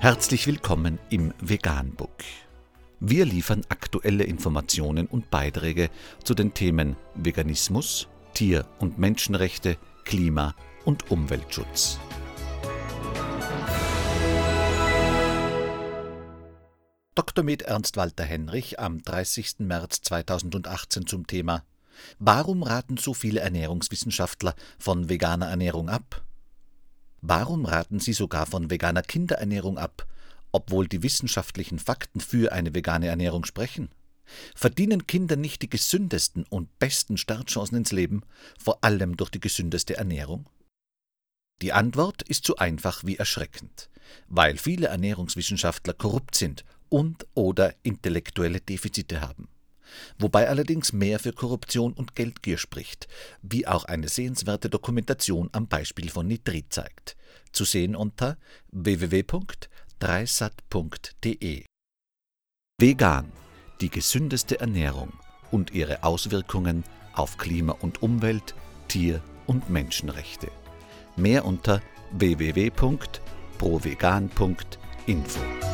Herzlich willkommen im Veganbook. Wir liefern aktuelle Informationen und Beiträge zu den Themen Veganismus, Tier- und Menschenrechte, Klima- und Umweltschutz. Dr. Med Ernst Walter Henrich am 30. März 2018 zum Thema Warum raten so viele Ernährungswissenschaftler von veganer Ernährung ab? Warum raten sie sogar von veganer Kinderernährung ab, obwohl die wissenschaftlichen Fakten für eine vegane Ernährung sprechen? Verdienen Kinder nicht die gesündesten und besten Startchancen ins Leben, vor allem durch die gesündeste Ernährung? Die Antwort ist so einfach wie erschreckend, weil viele Ernährungswissenschaftler korrupt sind und oder intellektuelle Defizite haben wobei allerdings mehr für Korruption und Geldgier spricht, wie auch eine sehenswerte Dokumentation am Beispiel von Nitrit zeigt. Zu sehen unter www.dreisat.de. Vegan, die gesündeste Ernährung und ihre Auswirkungen auf Klima und Umwelt, Tier- und Menschenrechte. Mehr unter www.provegan.info.